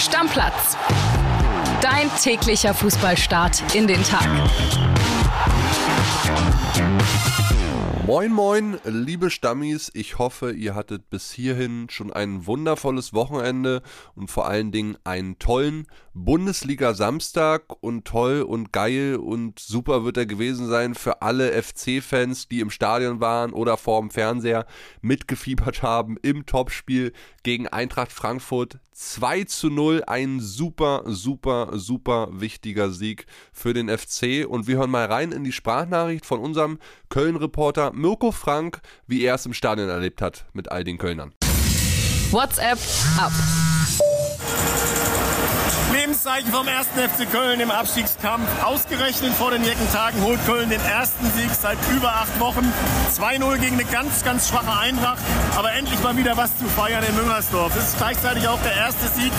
Stammplatz. Dein täglicher Fußballstart in den Tag. Moin moin, liebe Stammis, ich hoffe, ihr hattet bis hierhin schon ein wundervolles Wochenende und vor allen Dingen einen tollen Bundesliga-Samstag und toll und geil und super wird er gewesen sein für alle FC-Fans, die im Stadion waren oder vorm Fernseher mitgefiebert haben im Topspiel gegen Eintracht Frankfurt. 2 zu 0, ein super, super, super wichtiger Sieg für den FC. Und wir hören mal rein in die Sprachnachricht von unserem Köln-Reporter Mirko Frank, wie er es im Stadion erlebt hat mit all den Kölnern. WhatsApp ab. Lebenszeichen vom 1. FC Köln im Abstiegskampf. Ausgerechnet vor den Jeckentagen holt Köln den ersten Sieg seit über acht Wochen. 2-0 gegen eine ganz, ganz schwache Eintracht. Aber endlich mal wieder was zu feiern in Müngersdorf. Es ist gleichzeitig auch der erste Sieg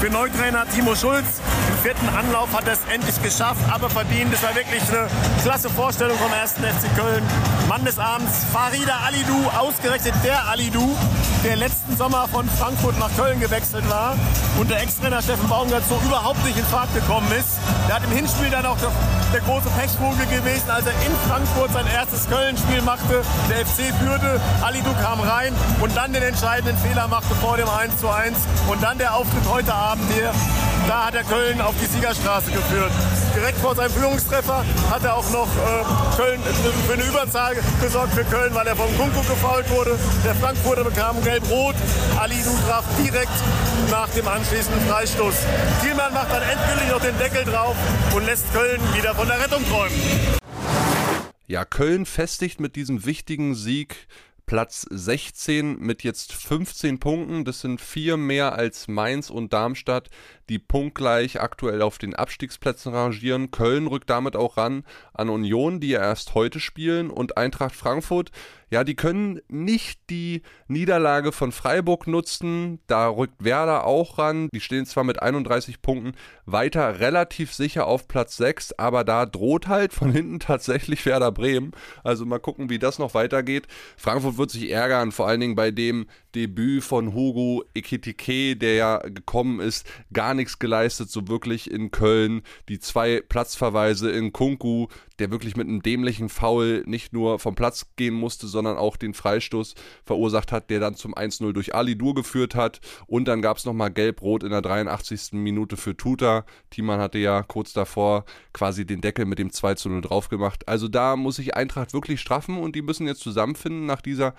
für Neutrainer Timo Schulz. Im vierten Anlauf hat er es endlich geschafft, aber verdient. Es war wirklich eine klasse Vorstellung vom 1. FC Köln. Mann des Abends, Farida Alidou, ausgerechnet der Alidou, der letzten Sommer von Frankfurt nach Köln gewechselt war und der Ex-Trainer Steffen Baumgart so überhaupt nicht in Fahrt gekommen ist. Der hat im Hinspiel dann auch der, der große Pechvogel gewesen, als er in Frankfurt sein erstes Köln-Spiel machte. Der FC führte, Alidou kam rein und dann den entscheidenden Fehler machte vor dem 1:1 und dann der Auftritt heute Abend hier. Da hat er Köln auf die Siegerstraße geführt. Direkt vor seinem Führungstreffer hat er auch noch äh, Köln für eine Überzahl gesorgt für Köln, weil er vom Kunku gefault wurde. Der Frankfurter bekam gelb-rot. Alidou traf direkt nach dem anschließenden Freistoß. Thielmann macht dann endgültig noch den Deckel drauf und lässt Köln wieder von der Rettung träumen. Ja, Köln festigt mit diesem wichtigen Sieg Platz 16 mit jetzt 15 Punkten. Das sind vier mehr als Mainz und Darmstadt, die punktgleich aktuell auf den Abstiegsplätzen rangieren. Köln rückt damit auch ran an Union, die ja erst heute spielen, und Eintracht Frankfurt. Ja, die können nicht die Niederlage von Freiburg nutzen. Da rückt Werder auch ran. Die stehen zwar mit 31 Punkten weiter relativ sicher auf Platz 6, aber da droht halt von hinten tatsächlich Werder Bremen. Also mal gucken, wie das noch weitergeht. Frankfurt wird sich ärgern, vor allen Dingen bei dem Debüt von Hugo Ekitike, der ja gekommen ist, gar nichts geleistet, so wirklich in Köln. Die zwei Platzverweise in Kunku, der wirklich mit einem dämlichen Foul nicht nur vom Platz gehen musste, sondern auch den Freistoß verursacht hat, der dann zum 1-0 durch Ali Dur geführt hat. Und dann gab es nochmal Gelb-Rot in der 83. Minute für Tuta. Thiemann hatte ja kurz davor quasi den Deckel mit dem 2-0 drauf gemacht. Also da muss sich Eintracht wirklich straffen und die müssen jetzt zusammenfinden nach dieser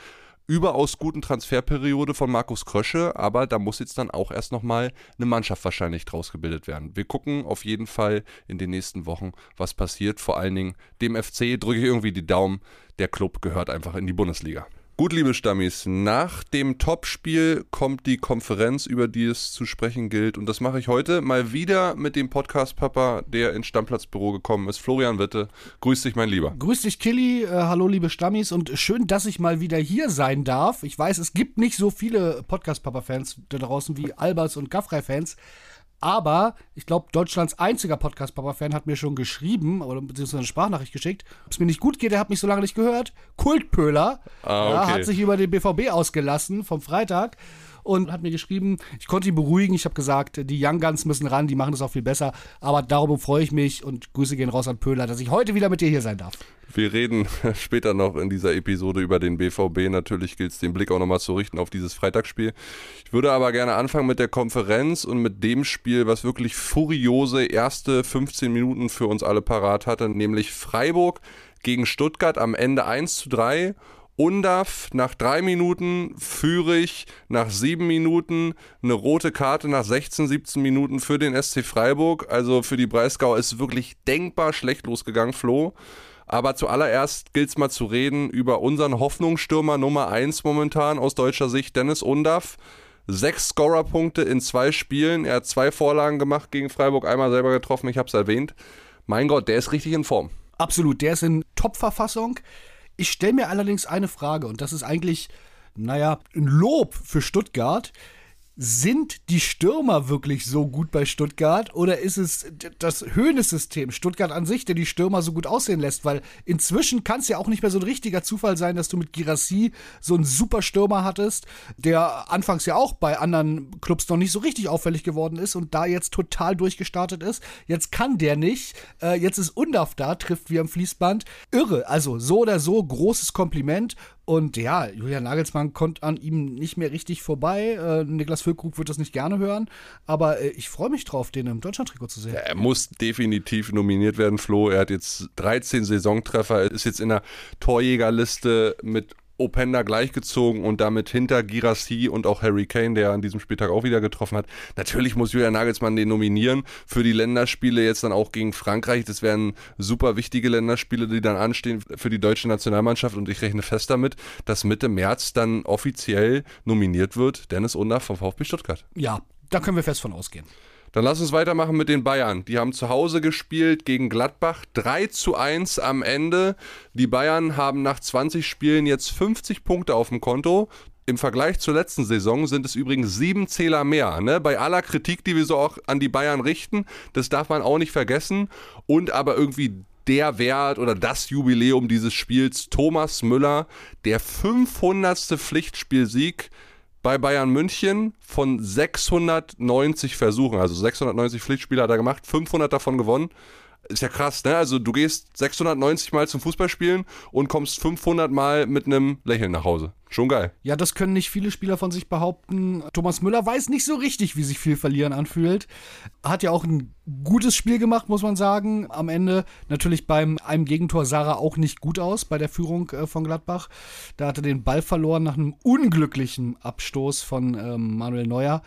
überaus guten Transferperiode von Markus Krösche, aber da muss jetzt dann auch erst nochmal eine Mannschaft wahrscheinlich draus gebildet werden. Wir gucken auf jeden Fall in den nächsten Wochen, was passiert. Vor allen Dingen dem FC drücke ich irgendwie die Daumen. Der Club gehört einfach in die Bundesliga. Gut, liebe Stammis, nach dem Topspiel kommt die Konferenz, über die es zu sprechen gilt. Und das mache ich heute mal wieder mit dem Podcast-Papa, der ins Stammplatzbüro gekommen ist. Florian Witte, grüß dich, mein Lieber. Grüß dich, Killy. Äh, hallo, liebe Stammis. Und schön, dass ich mal wieder hier sein darf. Ich weiß, es gibt nicht so viele Podcast-Papa-Fans da draußen wie Albers und Gaffrey-Fans. Aber ich glaube, Deutschlands einziger Podcast-Papa-Fan hat mir schon geschrieben oder beziehungsweise eine Sprachnachricht geschickt. Ob es mir nicht gut geht, der hat mich so lange nicht gehört. Kultpöhler Ah, okay. ja, hat sich über den BVB ausgelassen vom Freitag und hat mir geschrieben, ich konnte ihn beruhigen. Ich habe gesagt, die Young Guns müssen ran, die machen das auch viel besser. Aber darum freue ich mich und Grüße gehen raus an Pöhler, dass ich heute wieder mit dir hier sein darf. Wir reden später noch in dieser Episode über den BVB. Natürlich gilt es, den Blick auch nochmal zu richten auf dieses Freitagsspiel. Ich würde aber gerne anfangen mit der Konferenz und mit dem Spiel, was wirklich furiose erste 15 Minuten für uns alle parat hatte, nämlich Freiburg gegen Stuttgart am Ende 1 zu 3. Undav nach drei Minuten, Fürich nach sieben Minuten, eine rote Karte nach 16, 17 Minuten für den SC Freiburg. Also für die Breisgau ist wirklich denkbar schlecht losgegangen, Flo. Aber zuallererst gilt es mal zu reden über unseren Hoffnungsstürmer Nummer 1 momentan aus deutscher Sicht, Dennis Undav. Sechs Scorerpunkte in zwei Spielen. Er hat zwei Vorlagen gemacht gegen Freiburg, einmal selber getroffen, ich habe es erwähnt. Mein Gott, der ist richtig in Form. Absolut, der ist in Top-Verfassung. Ich stelle mir allerdings eine Frage und das ist eigentlich, naja, ein Lob für Stuttgart. Sind die Stürmer wirklich so gut bei Stuttgart oder ist es das Höhnesystem Stuttgart an sich, der die Stürmer so gut aussehen lässt? Weil inzwischen kann es ja auch nicht mehr so ein richtiger Zufall sein, dass du mit Girassi so einen super Stürmer hattest, der anfangs ja auch bei anderen Clubs noch nicht so richtig auffällig geworden ist und da jetzt total durchgestartet ist. Jetzt kann der nicht. Äh, jetzt ist Undaf da, trifft wie am Fließband. Irre. Also so oder so großes Kompliment. Und ja, Julian Nagelsmann kommt an ihm nicht mehr richtig vorbei. Äh, Niklas Füllkrug wird das nicht gerne hören. Aber äh, ich freue mich drauf, den im Deutschlandtrikot zu sehen. Er muss definitiv nominiert werden, Flo. Er hat jetzt 13 Saisontreffer, ist jetzt in der Torjägerliste mit Openda gleichgezogen und damit hinter Girassi und auch Harry Kane, der an diesem Spieltag auch wieder getroffen hat. Natürlich muss Julian Nagelsmann den nominieren für die Länderspiele jetzt dann auch gegen Frankreich. Das wären super wichtige Länderspiele, die dann anstehen für die deutsche Nationalmannschaft und ich rechne fest damit, dass Mitte März dann offiziell nominiert wird Dennis Unter vom VfB Stuttgart. Ja, da können wir fest von ausgehen. Dann lass uns weitermachen mit den Bayern. Die haben zu Hause gespielt gegen Gladbach. 3 zu 1 am Ende. Die Bayern haben nach 20 Spielen jetzt 50 Punkte auf dem Konto. Im Vergleich zur letzten Saison sind es übrigens sieben Zähler mehr. Ne? Bei aller Kritik, die wir so auch an die Bayern richten, das darf man auch nicht vergessen. Und aber irgendwie der Wert oder das Jubiläum dieses Spiels, Thomas Müller, der 500. Pflichtspielsieg bei Bayern München von 690 Versuchen, also 690 Pflichtspiele hat er gemacht, 500 davon gewonnen. Ist ja krass, ne? Also du gehst 690 Mal zum Fußballspielen und kommst 500 Mal mit einem Lächeln nach Hause. Schon geil. Ja, das können nicht viele Spieler von sich behaupten. Thomas Müller weiß nicht so richtig, wie sich viel verlieren anfühlt. Hat ja auch ein gutes Spiel gemacht, muss man sagen. Am Ende natürlich beim einem Gegentor er auch nicht gut aus bei der Führung äh, von Gladbach. Da hat er den Ball verloren nach einem unglücklichen Abstoß von ähm, Manuel Neuer.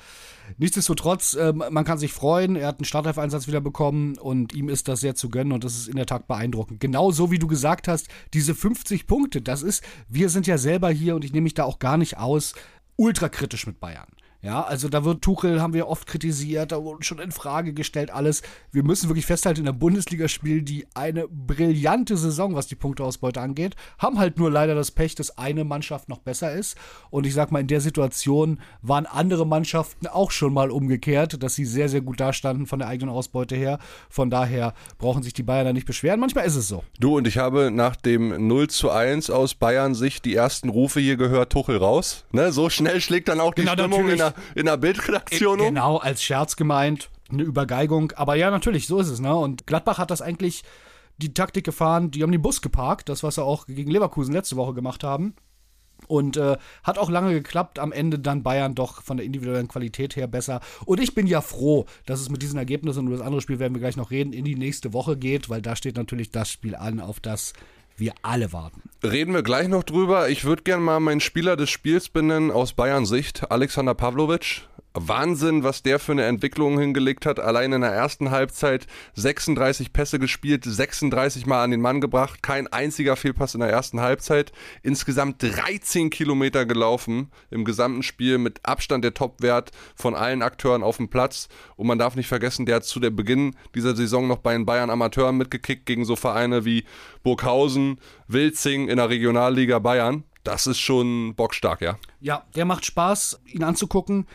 Nichtsdestotrotz, äh, man kann sich freuen. Er hat einen Startelf-Einsatz wieder bekommen und ihm ist das sehr zu gönnen und das ist in der Tat beeindruckend. Genauso wie du gesagt hast, diese 50 Punkte, das ist, wir sind ja selber hier und ich nehme mich da auch gar nicht aus, ultrakritisch mit Bayern. Ja, also da wird Tuchel, haben wir oft kritisiert, da wurde schon in Frage gestellt alles. Wir müssen wirklich festhalten, in der Bundesliga spielen die eine brillante Saison, was die Punkteausbeute angeht. Haben halt nur leider das Pech, dass eine Mannschaft noch besser ist. Und ich sag mal, in der Situation waren andere Mannschaften auch schon mal umgekehrt, dass sie sehr, sehr gut dastanden von der eigenen Ausbeute her. Von daher brauchen sich die Bayern da nicht beschweren. Manchmal ist es so. Du und ich habe nach dem 0 zu 1 aus Bayern Sicht die ersten Rufe hier gehört, Tuchel raus. Ne, so schnell schlägt dann auch die genau, Stimmung natürlich. in der in der Bildredaktion um. Genau, als Scherz gemeint, eine Übergeigung. Aber ja, natürlich, so ist es. Ne? Und Gladbach hat das eigentlich die Taktik gefahren, die haben den Bus geparkt, das, was sie auch gegen Leverkusen letzte Woche gemacht haben. Und äh, hat auch lange geklappt, am Ende dann Bayern doch von der individuellen Qualität her besser. Und ich bin ja froh, dass es mit diesen Ergebnissen und über das andere Spiel werden wir gleich noch reden, in die nächste Woche geht, weil da steht natürlich das Spiel an, auf das wir alle warten. Reden wir gleich noch drüber. Ich würde gerne mal meinen Spieler des Spiels benennen aus Bayern Sicht, Alexander Pavlovic. Wahnsinn, was der für eine Entwicklung hingelegt hat. Allein in der ersten Halbzeit 36 Pässe gespielt, 36 Mal an den Mann gebracht, kein einziger Fehlpass in der ersten Halbzeit. Insgesamt 13 Kilometer gelaufen im gesamten Spiel mit Abstand der Topwert von allen Akteuren auf dem Platz. Und man darf nicht vergessen, der hat zu der Beginn dieser Saison noch bei den Bayern Amateuren mitgekickt gegen so Vereine wie Burghausen, Wilzing in der Regionalliga Bayern. Das ist schon bockstark, ja. Ja, der macht Spaß, ihn anzugucken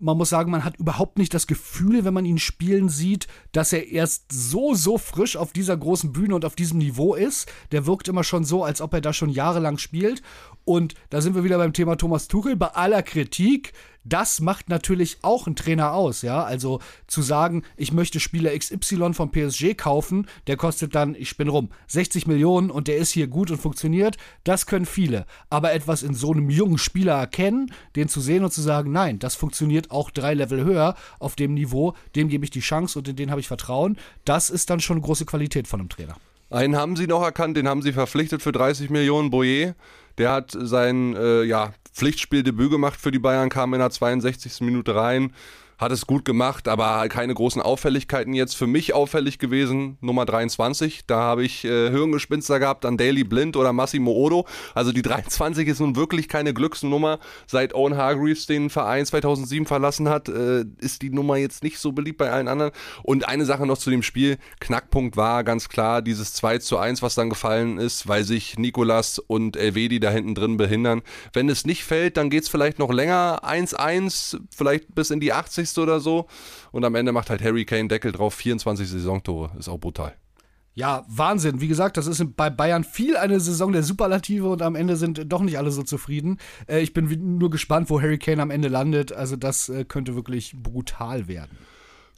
man muss sagen, man hat überhaupt nicht das Gefühl, wenn man ihn spielen sieht, dass er erst so, so frisch auf dieser großen Bühne und auf diesem Niveau ist. Der wirkt immer schon so, als ob er da schon jahrelang spielt. Und da sind wir wieder beim Thema Thomas Tuchel. Bei aller Kritik das macht natürlich auch einen Trainer aus, ja. Also zu sagen, ich möchte Spieler XY vom PSG kaufen, der kostet dann, ich bin rum, 60 Millionen und der ist hier gut und funktioniert, das können viele. Aber etwas in so einem jungen Spieler erkennen, den zu sehen und zu sagen, nein, das funktioniert auch drei Level höher auf dem Niveau, dem gebe ich die Chance und in den habe ich Vertrauen, das ist dann schon eine große Qualität von einem Trainer. Einen haben sie noch erkannt, den haben sie verpflichtet für 30 Millionen, Boyer. Der hat sein äh, ja, Pflichtspieldebüt gemacht für die Bayern, kam in der 62. Minute rein, hat es gut gemacht, aber keine großen Auffälligkeiten jetzt. Für mich auffällig gewesen, Nummer 23. Da habe ich äh, Hirngespinster gehabt an Daily Blind oder Massimo Odo. Also die 23 ist nun wirklich keine Glücksnummer. Seit Owen Hargreaves den Verein 2007 verlassen hat, äh, ist die Nummer jetzt nicht so beliebt bei allen anderen. Und eine Sache noch zu dem Spiel. Knackpunkt war ganz klar dieses 2 zu 1, was dann gefallen ist, weil sich Nikolas und Elvedi da hinten drin behindern. Wenn es nicht fällt, dann geht es vielleicht noch länger. 1-1, vielleicht bis in die 80 oder so. Und am Ende macht halt Harry Kane Deckel drauf, 24 Saisontore. Ist auch brutal. Ja, Wahnsinn. Wie gesagt, das ist bei Bayern viel eine Saison der Superlative und am Ende sind doch nicht alle so zufrieden. Äh, ich bin nur gespannt, wo Harry Kane am Ende landet. Also das äh, könnte wirklich brutal werden.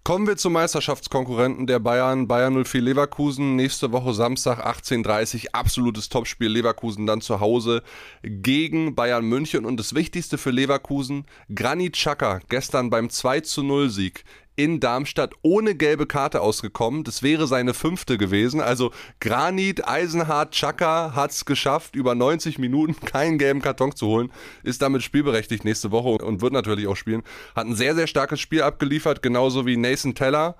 Kommen wir zum Meisterschaftskonkurrenten der Bayern, Bayern 04 Leverkusen. Nächste Woche Samstag 18.30 absolutes Topspiel. Leverkusen dann zu Hause gegen Bayern München. Und das Wichtigste für Leverkusen, Granit Xhaka gestern beim 2 0 Sieg in Darmstadt ohne gelbe Karte ausgekommen. Das wäre seine fünfte gewesen. Also Granit, Eisenhardt, Chaka hat es geschafft, über 90 Minuten keinen gelben Karton zu holen. Ist damit spielberechtigt nächste Woche und wird natürlich auch spielen. Hat ein sehr, sehr starkes Spiel abgeliefert, genauso wie Nathan Teller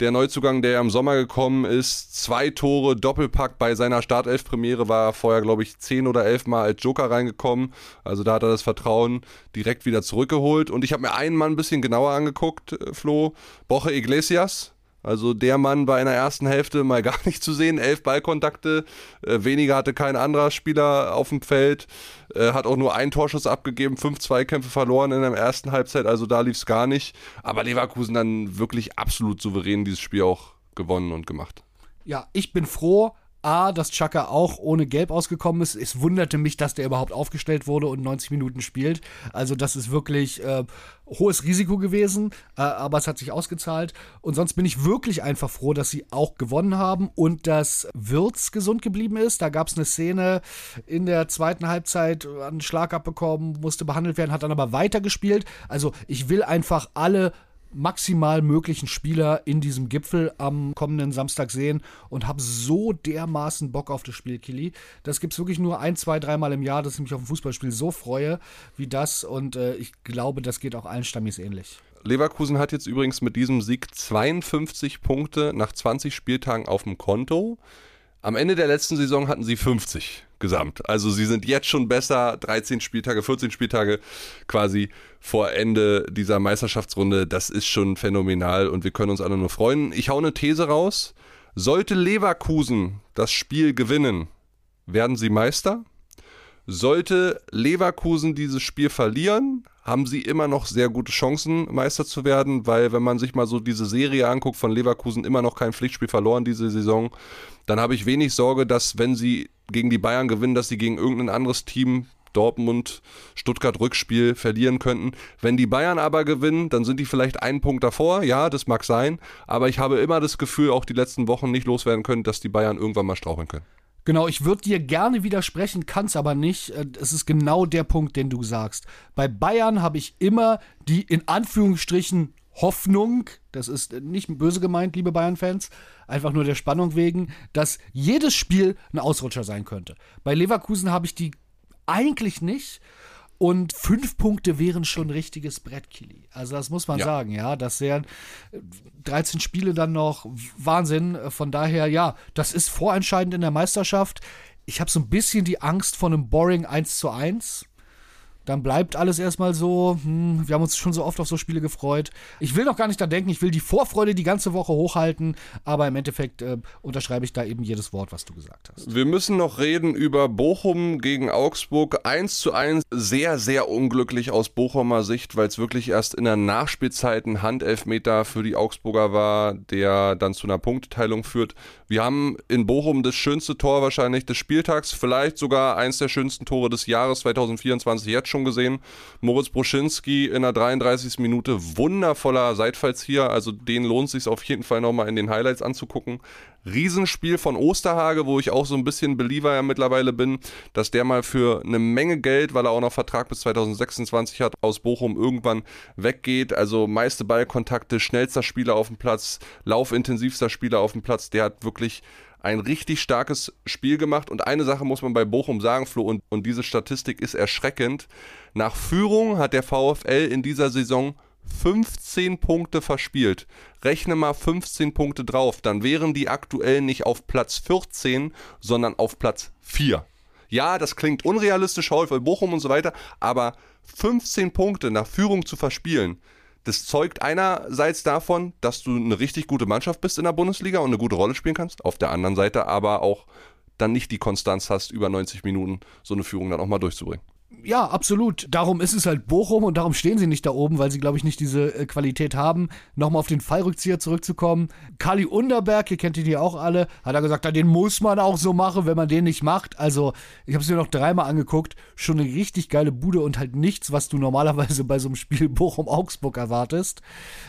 der Neuzugang, der im Sommer gekommen ist, zwei Tore, Doppelpack bei seiner Startelf-Premiere, war er vorher, glaube ich, zehn oder elf Mal als Joker reingekommen. Also da hat er das Vertrauen direkt wieder zurückgeholt. Und ich habe mir einen Mann ein bisschen genauer angeguckt, äh, Flo. Boche Iglesias, also der Mann war in der ersten Hälfte mal gar nicht zu sehen. Elf Ballkontakte, äh, weniger hatte kein anderer Spieler auf dem Feld. Äh, hat auch nur einen Torschuss abgegeben, fünf Zweikämpfe verloren in der ersten Halbzeit. Also da lief es gar nicht. Aber Leverkusen dann wirklich absolut souverän dieses Spiel auch gewonnen und gemacht. Ja, ich bin froh, A, dass Chaka auch ohne Gelb ausgekommen ist. Es wunderte mich, dass der überhaupt aufgestellt wurde und 90 Minuten spielt. Also das ist wirklich äh, hohes Risiko gewesen, äh, aber es hat sich ausgezahlt. Und sonst bin ich wirklich einfach froh, dass sie auch gewonnen haben und dass Wirtz gesund geblieben ist. Da gab es eine Szene in der zweiten Halbzeit, einen Schlag abbekommen, musste behandelt werden, hat dann aber weitergespielt. Also ich will einfach alle maximal möglichen Spieler in diesem Gipfel am kommenden Samstag sehen und habe so dermaßen Bock auf das Spiel, Kili. Das gibt es wirklich nur ein, zwei, dreimal im Jahr, dass ich mich auf ein Fußballspiel so freue wie das und äh, ich glaube, das geht auch allen Stammis ähnlich. Leverkusen hat jetzt übrigens mit diesem Sieg 52 Punkte nach 20 Spieltagen auf dem Konto. Am Ende der letzten Saison hatten sie 50 gesamt. Also sie sind jetzt schon besser, 13 Spieltage, 14 Spieltage quasi vor Ende dieser Meisterschaftsrunde. Das ist schon phänomenal und wir können uns alle nur freuen. Ich hau eine These raus. Sollte Leverkusen das Spiel gewinnen, werden sie Meister? Sollte Leverkusen dieses Spiel verlieren, haben sie immer noch sehr gute Chancen, Meister zu werden, weil wenn man sich mal so diese Serie anguckt von Leverkusen, immer noch kein Pflichtspiel verloren diese Saison, dann habe ich wenig Sorge, dass wenn sie gegen die Bayern gewinnen, dass sie gegen irgendein anderes Team Dortmund, Stuttgart Rückspiel verlieren könnten. Wenn die Bayern aber gewinnen, dann sind die vielleicht einen Punkt davor. Ja, das mag sein. Aber ich habe immer das Gefühl, auch die letzten Wochen nicht loswerden können, dass die Bayern irgendwann mal straucheln können. Genau, ich würde dir gerne widersprechen, kann es aber nicht. Äh, es ist genau der Punkt, den du sagst. Bei Bayern habe ich immer die in Anführungsstrichen Hoffnung, das ist nicht böse gemeint, liebe Bayern-Fans, einfach nur der Spannung wegen, dass jedes Spiel ein Ausrutscher sein könnte. Bei Leverkusen habe ich die eigentlich nicht. Und fünf Punkte wären schon richtiges Brett, Kili. Also das muss man ja. sagen, ja. Das wären 13 Spiele dann noch Wahnsinn. Von daher, ja, das ist vorentscheidend in der Meisterschaft. Ich habe so ein bisschen die Angst vor einem Boring 1 zu 1 dann bleibt alles erstmal so. Hm, wir haben uns schon so oft auf so Spiele gefreut. Ich will noch gar nicht da denken, ich will die Vorfreude die ganze Woche hochhalten, aber im Endeffekt äh, unterschreibe ich da eben jedes Wort, was du gesagt hast. Wir müssen noch reden über Bochum gegen Augsburg. 1 zu 1, sehr, sehr unglücklich aus Bochumer Sicht, weil es wirklich erst in der Nachspielzeit ein Handelfmeter für die Augsburger war, der dann zu einer Punkteteilung führt. Wir haben in Bochum das schönste Tor wahrscheinlich des Spieltags, vielleicht sogar eins der schönsten Tore des Jahres 2024 jetzt schon schon gesehen. Moritz Bruschinski in der 33. Minute wundervoller Seitfallzieher. Also den lohnt es sich auf jeden Fall nochmal in den Highlights anzugucken. Riesenspiel von Osterhage, wo ich auch so ein bisschen Believer ja mittlerweile bin, dass der mal für eine Menge Geld, weil er auch noch Vertrag bis 2026 hat, aus Bochum irgendwann weggeht. Also meiste Ballkontakte, schnellster Spieler auf dem Platz, laufintensivster Spieler auf dem Platz. Der hat wirklich ein richtig starkes Spiel gemacht. Und eine Sache muss man bei Bochum sagen, Flo, und, und diese Statistik ist erschreckend. Nach Führung hat der VfL in dieser Saison 15 Punkte verspielt. Rechne mal 15 Punkte drauf, dann wären die aktuell nicht auf Platz 14, sondern auf Platz 4. Ja, das klingt unrealistisch, VfL Bochum und so weiter, aber 15 Punkte nach Führung zu verspielen, das zeugt einerseits davon, dass du eine richtig gute Mannschaft bist in der Bundesliga und eine gute Rolle spielen kannst, auf der anderen Seite aber auch dann nicht die Konstanz hast, über 90 Minuten so eine Führung dann auch mal durchzubringen. Ja, absolut. Darum ist es halt Bochum und darum stehen sie nicht da oben, weil sie, glaube ich, nicht diese äh, Qualität haben. Nochmal auf den Fallrückzieher zurückzukommen. Kali Underberg, ihr kennt ihn ja auch alle, hat er gesagt, den muss man auch so machen, wenn man den nicht macht. Also, ich habe es mir noch dreimal angeguckt. Schon eine richtig geile Bude und halt nichts, was du normalerweise bei so einem Spiel Bochum-Augsburg erwartest.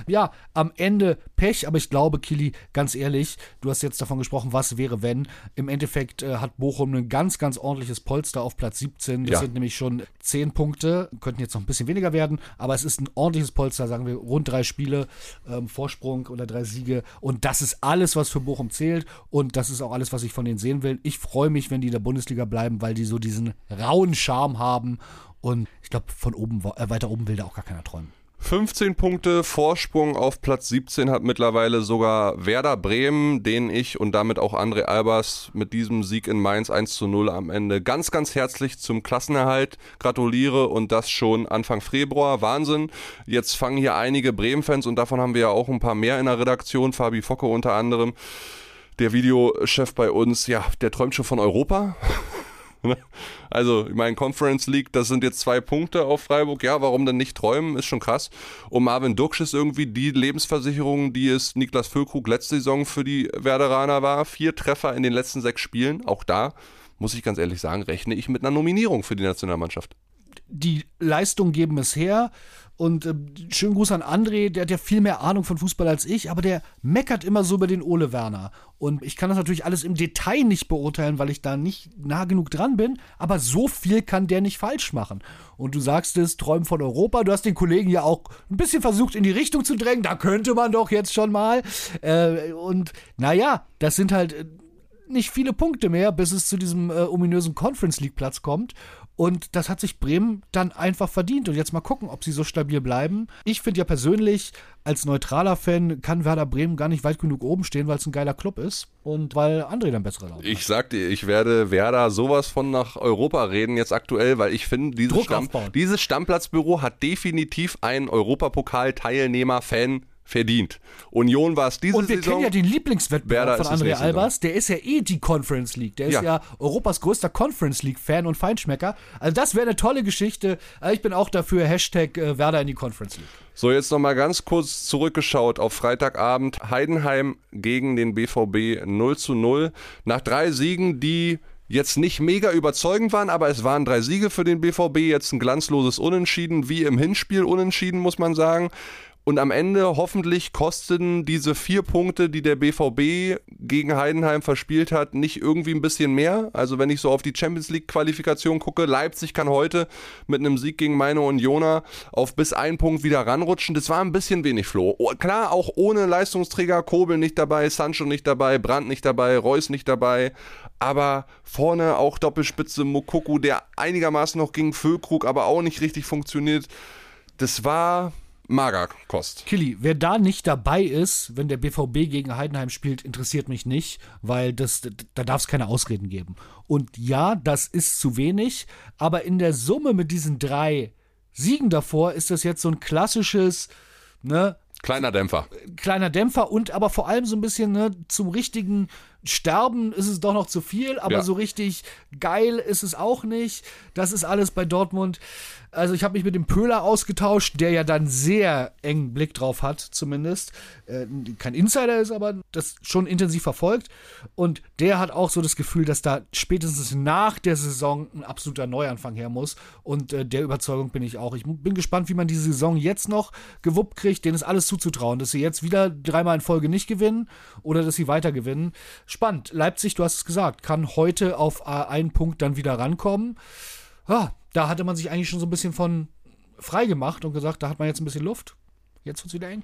Ja, am Ende Pech, aber ich glaube, Kili, ganz ehrlich, du hast jetzt davon gesprochen, was wäre, wenn. Im Endeffekt äh, hat Bochum ein ganz, ganz ordentliches Polster auf Platz 17. Das Ja. sind nämlich schon 10 Punkte, könnten jetzt noch ein bisschen weniger werden, aber es ist ein ordentliches Polster, sagen wir, rund drei Spiele ähm, Vorsprung oder drei Siege. Und das ist alles, was für Bochum zählt. Und das ist auch alles, was ich von denen sehen will. Ich freue mich, wenn die in der Bundesliga bleiben, weil die so diesen rauen Charme haben. Und ich glaube, von oben, äh, weiter oben will da auch gar keiner träumen. 15 Punkte Vorsprung auf Platz 17 hat mittlerweile sogar Werder Bremen, den ich und damit auch André Albers mit diesem Sieg in Mainz 1 zu 0 am Ende ganz, ganz herzlich zum Klassenerhalt gratuliere und das schon Anfang Februar. Wahnsinn. Jetzt fangen hier einige Bremen-Fans und davon haben wir ja auch ein paar mehr in der Redaktion, Fabi Focke unter anderem. Der Videochef bei uns, ja, der träumt schon von Europa. Also, ich meine, Conference League, das sind jetzt zwei Punkte auf Freiburg. Ja, warum denn nicht träumen? Ist schon krass. Und Marvin Duksch ist irgendwie die Lebensversicherung, die es Niklas Füllkrug letzte Saison für die Werderaner war. Vier Treffer in den letzten sechs Spielen. Auch da, muss ich ganz ehrlich sagen, rechne ich mit einer Nominierung für die Nationalmannschaft. Die Leistungen geben es her. Und äh, schönen Gruß an André, der hat ja viel mehr Ahnung von Fußball als ich, aber der meckert immer so über den Ole Werner. Und ich kann das natürlich alles im Detail nicht beurteilen, weil ich da nicht nah genug dran bin, aber so viel kann der nicht falsch machen. Und du sagst es, träumen von Europa. Du hast den Kollegen ja auch ein bisschen versucht, in die Richtung zu drängen. Da könnte man doch jetzt schon mal. Äh, und naja, das sind halt. Äh, nicht viele Punkte mehr, bis es zu diesem äh, ominösen Conference League Platz kommt. Und das hat sich Bremen dann einfach verdient. Und jetzt mal gucken, ob sie so stabil bleiben. Ich finde ja persönlich, als neutraler Fan kann Werder Bremen gar nicht weit genug oben stehen, weil es ein geiler Club ist und weil André dann bessere Laune hat. Ich sag dir, ich werde Werder sowas von nach Europa reden jetzt aktuell, weil ich finde, dieses, Stamm, dieses Stammplatzbüro hat definitiv einen Europapokal-Teilnehmer-Fan verdient. Union war es diese Und wir Saison. kennen ja den Lieblingswettbewerb von André Albers. Der ist ja eh die Conference League. Der ist Ja. ja, Europas größter Conference League-Fan und Feinschmecker. Also das wäre eine tolle Geschichte. Also Ich bin auch dafür. Hashtag äh, Werder in die Conference League. So, jetzt nochmal ganz kurz zurückgeschaut auf Freitagabend. Heidenheim gegen den BVB 0 zu 0. Nach drei Siegen, die jetzt nicht mega überzeugend waren, aber es waren drei Siege für den BVB. Jetzt ein glanzloses Unentschieden, wie im Hinspiel Unentschieden, muss man sagen. Und am Ende hoffentlich kosten diese vier Punkte, die der BVB gegen Heidenheim verspielt hat, nicht irgendwie ein bisschen mehr. Also wenn ich so auf die Champions League Qualifikation gucke, Leipzig kann heute mit einem Sieg gegen meine Unioner auf bis einen Punkt wieder ranrutschen. Das war ein bisschen wenig, Flo. Oh, klar, auch ohne Leistungsträger, Kobel nicht dabei, Sancho nicht dabei, Brandt nicht dabei, Reus nicht dabei. Aber vorne auch Doppelspitze Mokoku, der einigermaßen noch gegen Füllkrug, aber auch nicht richtig funktioniert. Das war Magerkost. Killy, wer da nicht dabei ist, wenn der BVB gegen Heidenheim spielt, interessiert mich nicht, weil das, da darf es keine Ausreden geben. Und ja, das ist zu wenig, aber in der Summe mit diesen drei Siegen davor ist das jetzt so ein klassisches, ne, Kleiner Dämpfer. kleiner Dämpfer und aber vor allem so ein bisschen ne, zum richtigen Sterben ist es doch noch zu viel, aber Ja. so richtig geil ist es auch nicht. Das ist alles bei Dortmund. Also ich habe mich mit dem Pöhler ausgetauscht, der ja dann sehr engen Blick drauf hat, zumindest. Äh, kein Insider ist, aber das schon intensiv verfolgt. Und der hat auch so das Gefühl, dass da spätestens nach der Saison ein absoluter Neuanfang her muss. Und äh, der Überzeugung bin ich auch. Ich bin gespannt, wie man diese Saison jetzt noch gewuppt kriegt. Denen ist alles zuzutrauen, dass sie jetzt wieder dreimal in Folge nicht gewinnen oder dass sie weiter gewinnen. Spannend. Leipzig, du hast es gesagt, kann heute auf einen Punkt dann wieder rankommen. Ja, da hatte man sich eigentlich schon so ein bisschen von frei gemacht und gesagt, da hat man jetzt ein bisschen Luft. Jetzt wird's wieder eng.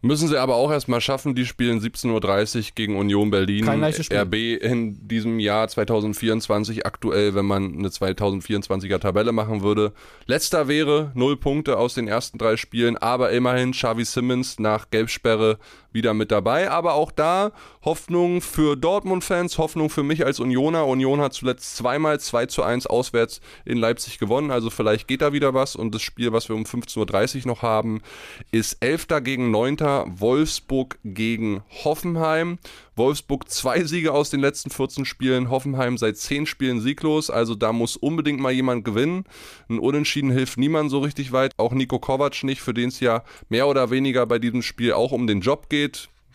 Müssen sie aber auch erstmal schaffen. Die spielen 17.30 Uhr gegen Union Berlin. Kein leichtes Spiel. RB in diesem Jahr 2024 aktuell, wenn man eine 2024er Tabelle machen würde. Letzter wäre null Punkte aus den ersten drei Spielen, aber immerhin Xavi Simmons nach Gelbsperre wieder mit dabei. Aber auch da Hoffnung für Dortmund-Fans, Hoffnung für mich als Unioner. Union hat zuletzt zweimal 2 zu 1 auswärts in Leipzig gewonnen. Also vielleicht geht da wieder was. Und das Spiel, was wir um 15.30 Uhr noch haben, ist 11. gegen 9. Wolfsburg gegen Hoffenheim. Wolfsburg zwei Siege aus den letzten 14 Spielen, Hoffenheim seit 10 Spielen sieglos, also da muss unbedingt mal jemand gewinnen. Ein Unentschieden hilft niemand so richtig weit, auch Nico Kovac nicht, für den es ja mehr oder weniger bei diesem Spiel auch um den Job geht.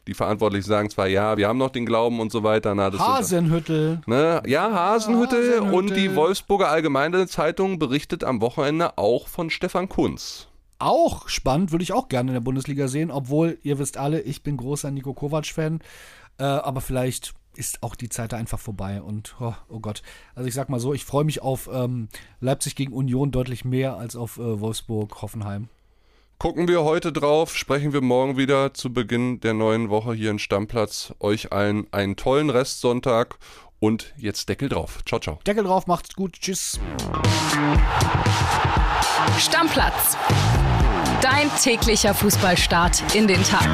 Die Verantwortlichen sagen zwar, ja, wir haben noch den Glauben und so weiter. Na, das Hasenhüttel. Ne? Ja, Hasenhüttel, Hasenhüttel. und die Wolfsburger Allgemeine Zeitung berichtet am Wochenende auch von Stefan Kunz. Auch spannend, würde ich auch gerne in der Bundesliga sehen, obwohl ihr wisst alle, ich bin großer Nico Kovac-Fan. Äh, aber vielleicht ist auch die Zeit da einfach vorbei. Und oh, oh Gott. Also ich sag mal so, ich freue mich auf ähm, Leipzig gegen Union deutlich mehr als auf äh, Wolfsburg, Hoffenheim. Gucken wir heute drauf, sprechen wir morgen wieder zu Beginn der neuen Woche hier in Stammplatz. Euch allen einen tollen Restsonntag und jetzt Deckel drauf. Ciao, ciao. Deckel drauf, macht's gut. Tschüss. Stammplatz. Dein täglicher Fußballstart in den Tag.